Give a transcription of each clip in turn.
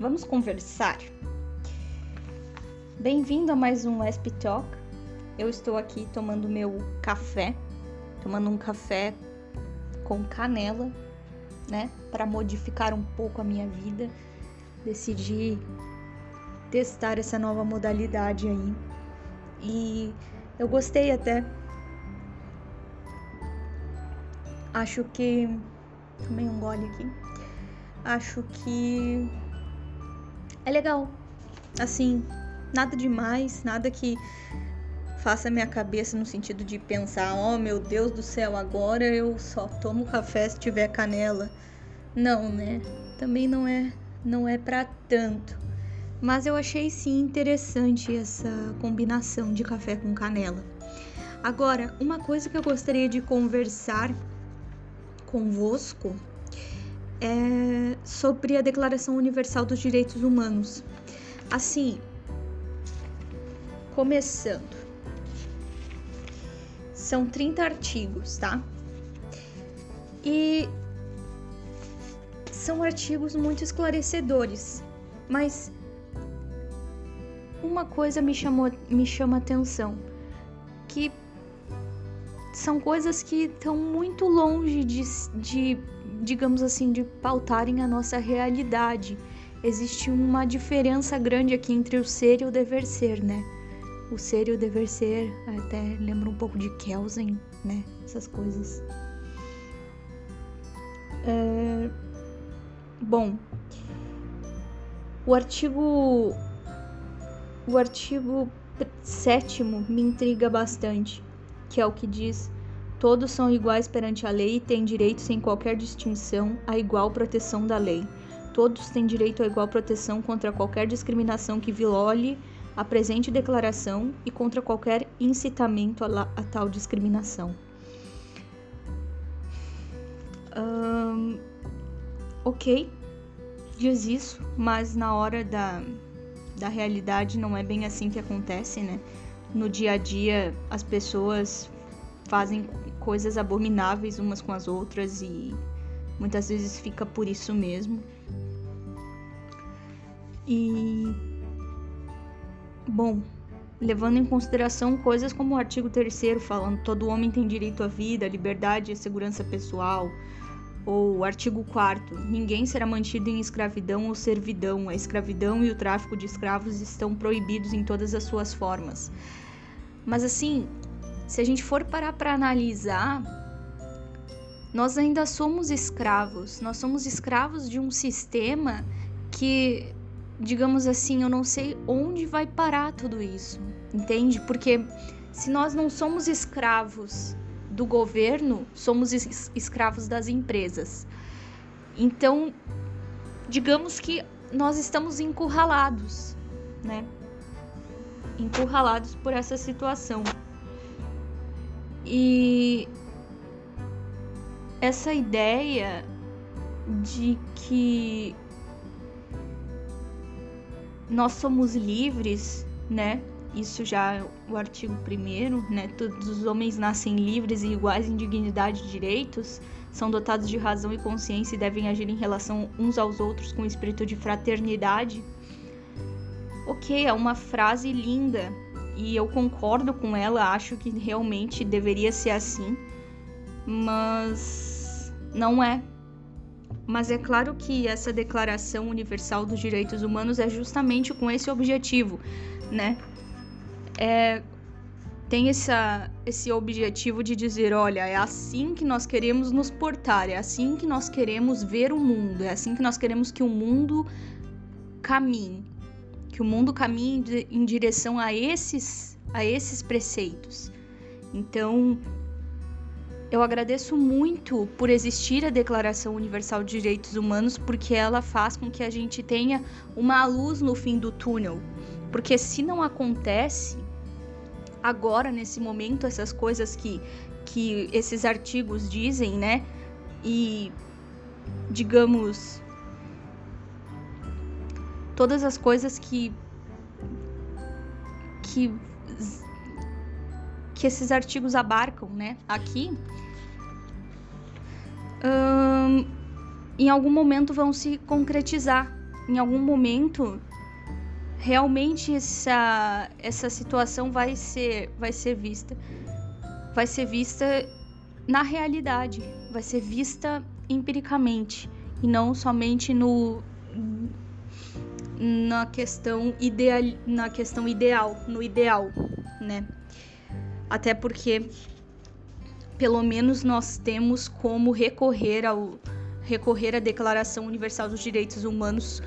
Vamos conversar. Bem-vindo a mais um SP Talk. Eu estou aqui tomando meu café, tomando um café com canela, né, para modificar um pouco a minha vida. Decidi testar essa nova modalidade aí. E eu gostei até. Acho que tomei um gole aqui. Acho que é legal. Assim, nada demais, nada que faça minha cabeça no sentido de pensar, oh meu Deus do céu, agora eu só tomo café se tiver canela. Não, né? Também não é, não é para tanto. Mas eu achei sim interessante essa combinação de café com canela. Agora, uma coisa que eu gostaria de conversar convosco é sobre a Declaração Universal dos Direitos Humanos. Assim, começando. São 30 artigos, tá? E são artigos muito esclarecedores, mas uma coisa me chamou me chama atenção, que são coisas que estão muito longe de, de, digamos assim, de pautarem a nossa realidade. Existe uma diferença grande aqui entre o ser e o dever ser, né? O ser e o dever ser, até lembra um pouco de Kelsen, né? Essas coisas. É... Bom, o artigo o artigo sétimo me intriga bastante, que é o que diz: todos são iguais perante a lei e têm direito sem qualquer distinção à igual proteção da lei. Todos têm direito à igual proteção contra qualquer discriminação que viole a presente declaração e contra qualquer incitamento a, a tal discriminação. Um, ok, diz isso, mas na hora da, da realidade não é bem assim que acontece, né? No dia a dia as pessoas fazem coisas abomináveis umas com as outras e muitas vezes fica por isso mesmo. E bom, levando em consideração coisas como o artigo 3 falando todo homem tem direito à vida, à liberdade e à segurança pessoal, ou o artigo 4 ninguém será mantido em escravidão ou servidão. A escravidão e o tráfico de escravos estão proibidos em todas as suas formas. Mas assim, se a gente for parar para analisar, nós ainda somos escravos. Nós somos escravos de um sistema que digamos assim, eu não sei onde vai parar tudo isso, entende? Porque se nós não somos escravos do governo, somos es escravos das empresas. Então, digamos que nós estamos encurralados, né? Encurralados por essa situação. E essa ideia de que nós somos livres, né? Isso já é o artigo 1 né? Todos os homens nascem livres e iguais em dignidade e direitos, são dotados de razão e consciência e devem agir em relação uns aos outros com espírito de fraternidade. Ok, é uma frase linda e eu concordo com ela, acho que realmente deveria ser assim, mas não é. Mas é claro que essa Declaração Universal dos Direitos Humanos é justamente com esse objetivo, né? É, tem essa, esse objetivo de dizer: olha, é assim que nós queremos nos portar, é assim que nós queremos ver o mundo, é assim que nós queremos que o mundo caminhe, que o mundo caminhe em direção a esses, a esses preceitos. Então, eu agradeço muito por existir a Declaração Universal de Direitos Humanos, porque ela faz com que a gente tenha uma luz no fim do túnel. Porque se não acontece agora, nesse momento, essas coisas que, que esses artigos dizem, né? E, digamos, todas as coisas que. que que esses artigos abarcam, né? Aqui, hum, em algum momento vão se concretizar, em algum momento realmente essa, essa situação vai ser, vai ser vista. Vai ser vista na realidade, vai ser vista empiricamente e não somente no na questão ideal, na questão ideal, no ideal, né? Até porque pelo menos nós temos como recorrer ao recorrer à Declaração Universal dos Direitos Humanos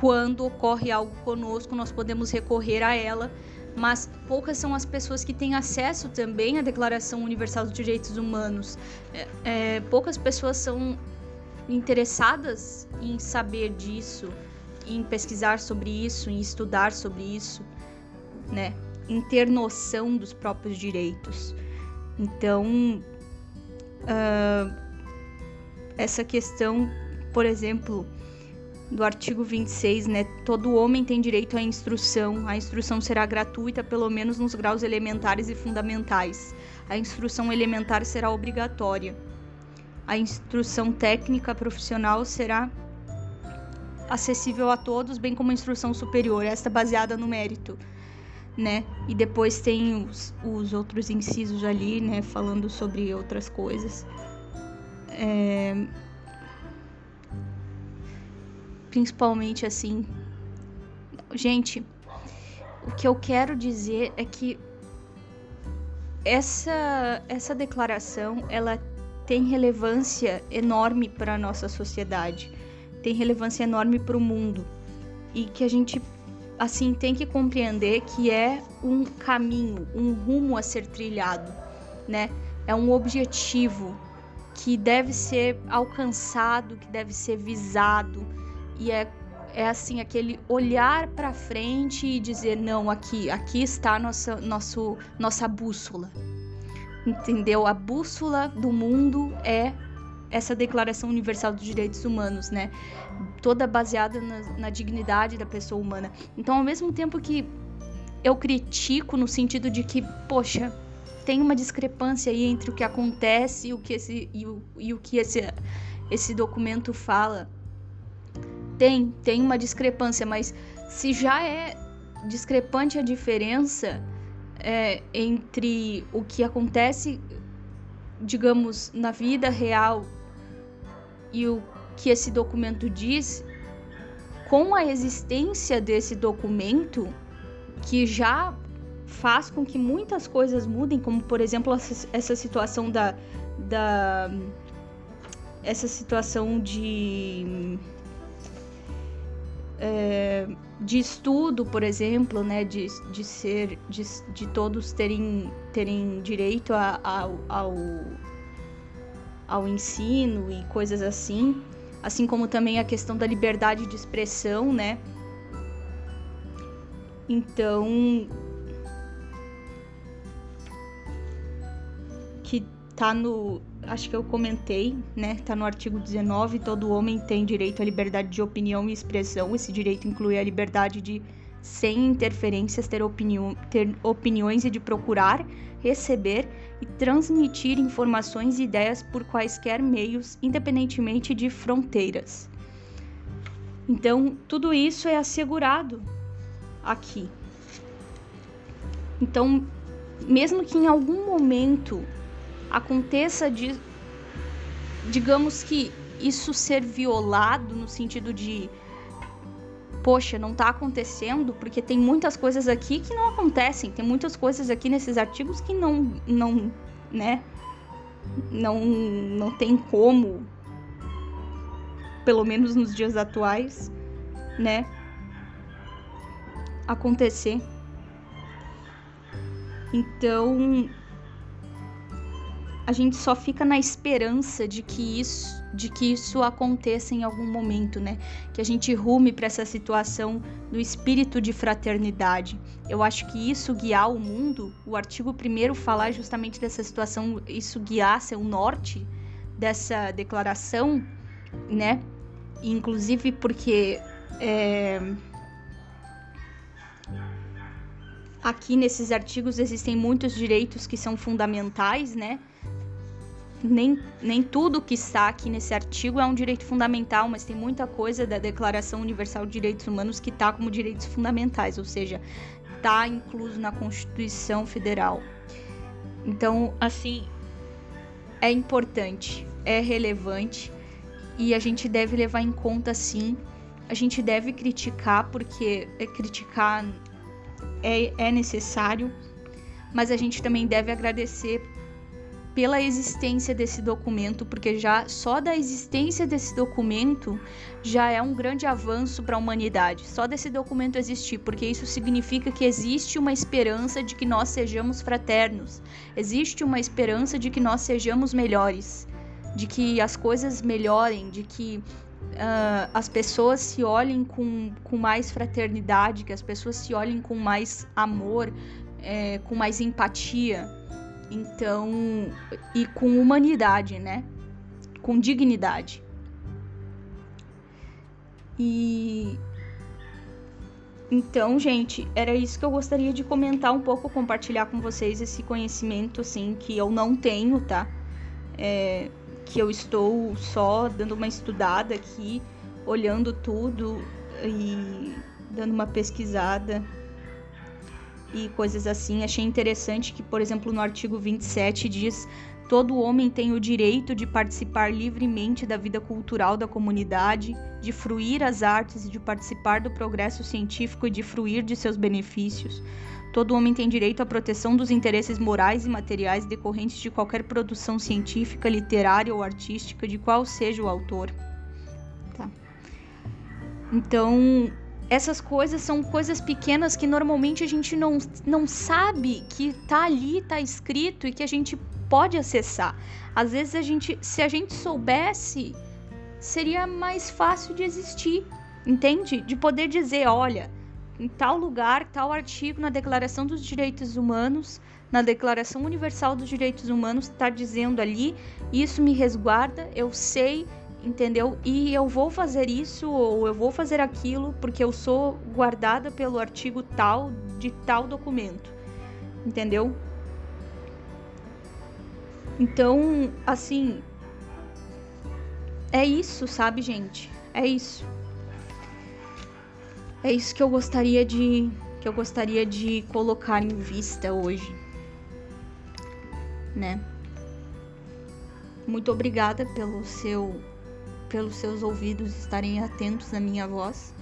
quando ocorre algo conosco, nós podemos recorrer a ela, mas poucas são as pessoas que têm acesso também à Declaração Universal dos Direitos Humanos. É, é, poucas pessoas são interessadas em saber disso, em pesquisar sobre isso, em estudar sobre isso, né? Em ter noção dos próprios direitos. Então, uh, essa questão, por exemplo, do artigo 26, né? Todo homem tem direito à instrução. A instrução será gratuita, pelo menos nos graus elementares e fundamentais. A instrução elementar será obrigatória. A instrução técnica profissional será acessível a todos, bem como a instrução superior, esta baseada no mérito, né? E depois tem os, os outros incisos ali, né? Falando sobre outras coisas. É, principalmente assim. Gente, o que eu quero dizer é que essa essa declaração ela tem relevância enorme para a nossa sociedade, tem relevância enorme para o mundo. E que a gente assim tem que compreender que é um caminho, um rumo a ser trilhado, né? É um objetivo que deve ser alcançado, que deve ser visado. E é, é assim aquele olhar para frente e dizer não aqui aqui está nossa nosso nossa bússola. Entendeu? A bússola do mundo é essa Declaração Universal dos Direitos Humanos, né? Toda baseada na, na dignidade da pessoa humana. Então, ao mesmo tempo que eu critico no sentido de que, poxa, tem uma discrepância aí entre o que acontece e o que esse, e o, e o que esse, esse documento fala tem, tem uma discrepância, mas se já é discrepante a diferença é, entre o que acontece, digamos, na vida real e o que esse documento diz, com a existência desse documento, que já faz com que muitas coisas mudem, como por exemplo essa situação da, da essa situação de é, de estudo, por exemplo, né, de, de ser, de, de todos terem, terem direito a, a, ao, ao ensino e coisas assim, assim como também a questão da liberdade de expressão, né? Então, que tá no acho que eu comentei, né? Tá no artigo 19, todo homem tem direito à liberdade de opinião e expressão. Esse direito inclui a liberdade de, sem interferências, ter, opinião, ter opiniões e de procurar, receber e transmitir informações e ideias por quaisquer meios, independentemente de fronteiras. Então, tudo isso é assegurado aqui. Então, mesmo que em algum momento aconteça de digamos que isso ser violado no sentido de poxa, não tá acontecendo, porque tem muitas coisas aqui que não acontecem, tem muitas coisas aqui nesses artigos que não não, né? Não não tem como pelo menos nos dias atuais, né? acontecer. Então, a gente só fica na esperança de que isso de que isso aconteça em algum momento, né? Que a gente rume para essa situação do espírito de fraternidade. Eu acho que isso guiar o mundo, o artigo primeiro falar justamente dessa situação, isso guiar ser o norte dessa declaração, né? Inclusive porque é... aqui nesses artigos existem muitos direitos que são fundamentais, né? Nem, nem tudo que está aqui nesse artigo é um direito fundamental, mas tem muita coisa da Declaração Universal de Direitos Humanos que está como direitos fundamentais, ou seja, está incluso na Constituição Federal. Então, assim, é importante, é relevante e a gente deve levar em conta sim. A gente deve criticar, porque é criticar é, é necessário, mas a gente também deve agradecer pela existência desse documento, porque já só da existência desse documento já é um grande avanço para a humanidade. Só desse documento existir, porque isso significa que existe uma esperança de que nós sejamos fraternos, existe uma esperança de que nós sejamos melhores, de que as coisas melhorem, de que uh, as pessoas se olhem com, com mais fraternidade, que as pessoas se olhem com mais amor, é, com mais empatia. Então, e com humanidade, né? Com dignidade. E então, gente, era isso que eu gostaria de comentar um pouco, compartilhar com vocês esse conhecimento, assim, que eu não tenho, tá? É, que eu estou só dando uma estudada aqui, olhando tudo e dando uma pesquisada e coisas assim. Achei interessante que, por exemplo, no artigo 27 diz: todo homem tem o direito de participar livremente da vida cultural da comunidade, de fruir as artes e de participar do progresso científico e de fruir de seus benefícios. Todo homem tem direito à proteção dos interesses morais e materiais decorrentes de qualquer produção científica, literária ou artística, de qual seja o autor. Tá. Então, essas coisas são coisas pequenas que normalmente a gente não, não sabe que tá ali, tá escrito e que a gente pode acessar. Às vezes a gente, se a gente soubesse, seria mais fácil de existir, entende? De poder dizer, olha, em tal lugar, tal artigo na Declaração dos Direitos Humanos, na Declaração Universal dos Direitos Humanos, está dizendo ali, isso me resguarda, eu sei entendeu? E eu vou fazer isso ou eu vou fazer aquilo porque eu sou guardada pelo artigo tal de tal documento, entendeu? Então, assim, é isso, sabe, gente? É isso. É isso que eu gostaria de que eu gostaria de colocar em vista hoje, né? Muito obrigada pelo seu pelos seus ouvidos estarem atentos à minha voz.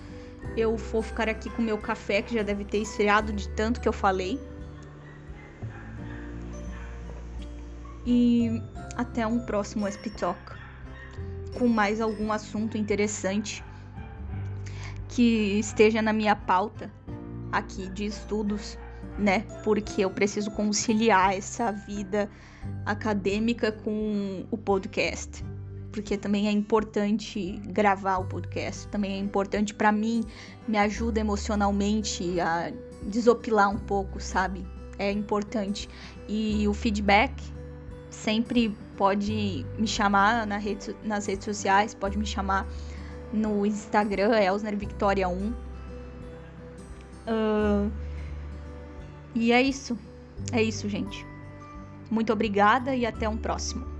Eu vou ficar aqui com meu café, que já deve ter esfriado de tanto que eu falei. E até um próximo SP Talk com mais algum assunto interessante que esteja na minha pauta aqui de estudos, né? Porque eu preciso conciliar essa vida acadêmica com o podcast porque também é importante gravar o podcast, também é importante para mim, me ajuda emocionalmente a desopilar um pouco, sabe? É importante. E o feedback sempre pode me chamar na rede, nas redes sociais, pode me chamar no Instagram, Elsner Victoria 1. Uh, e é isso. É isso, gente. Muito obrigada e até um próximo.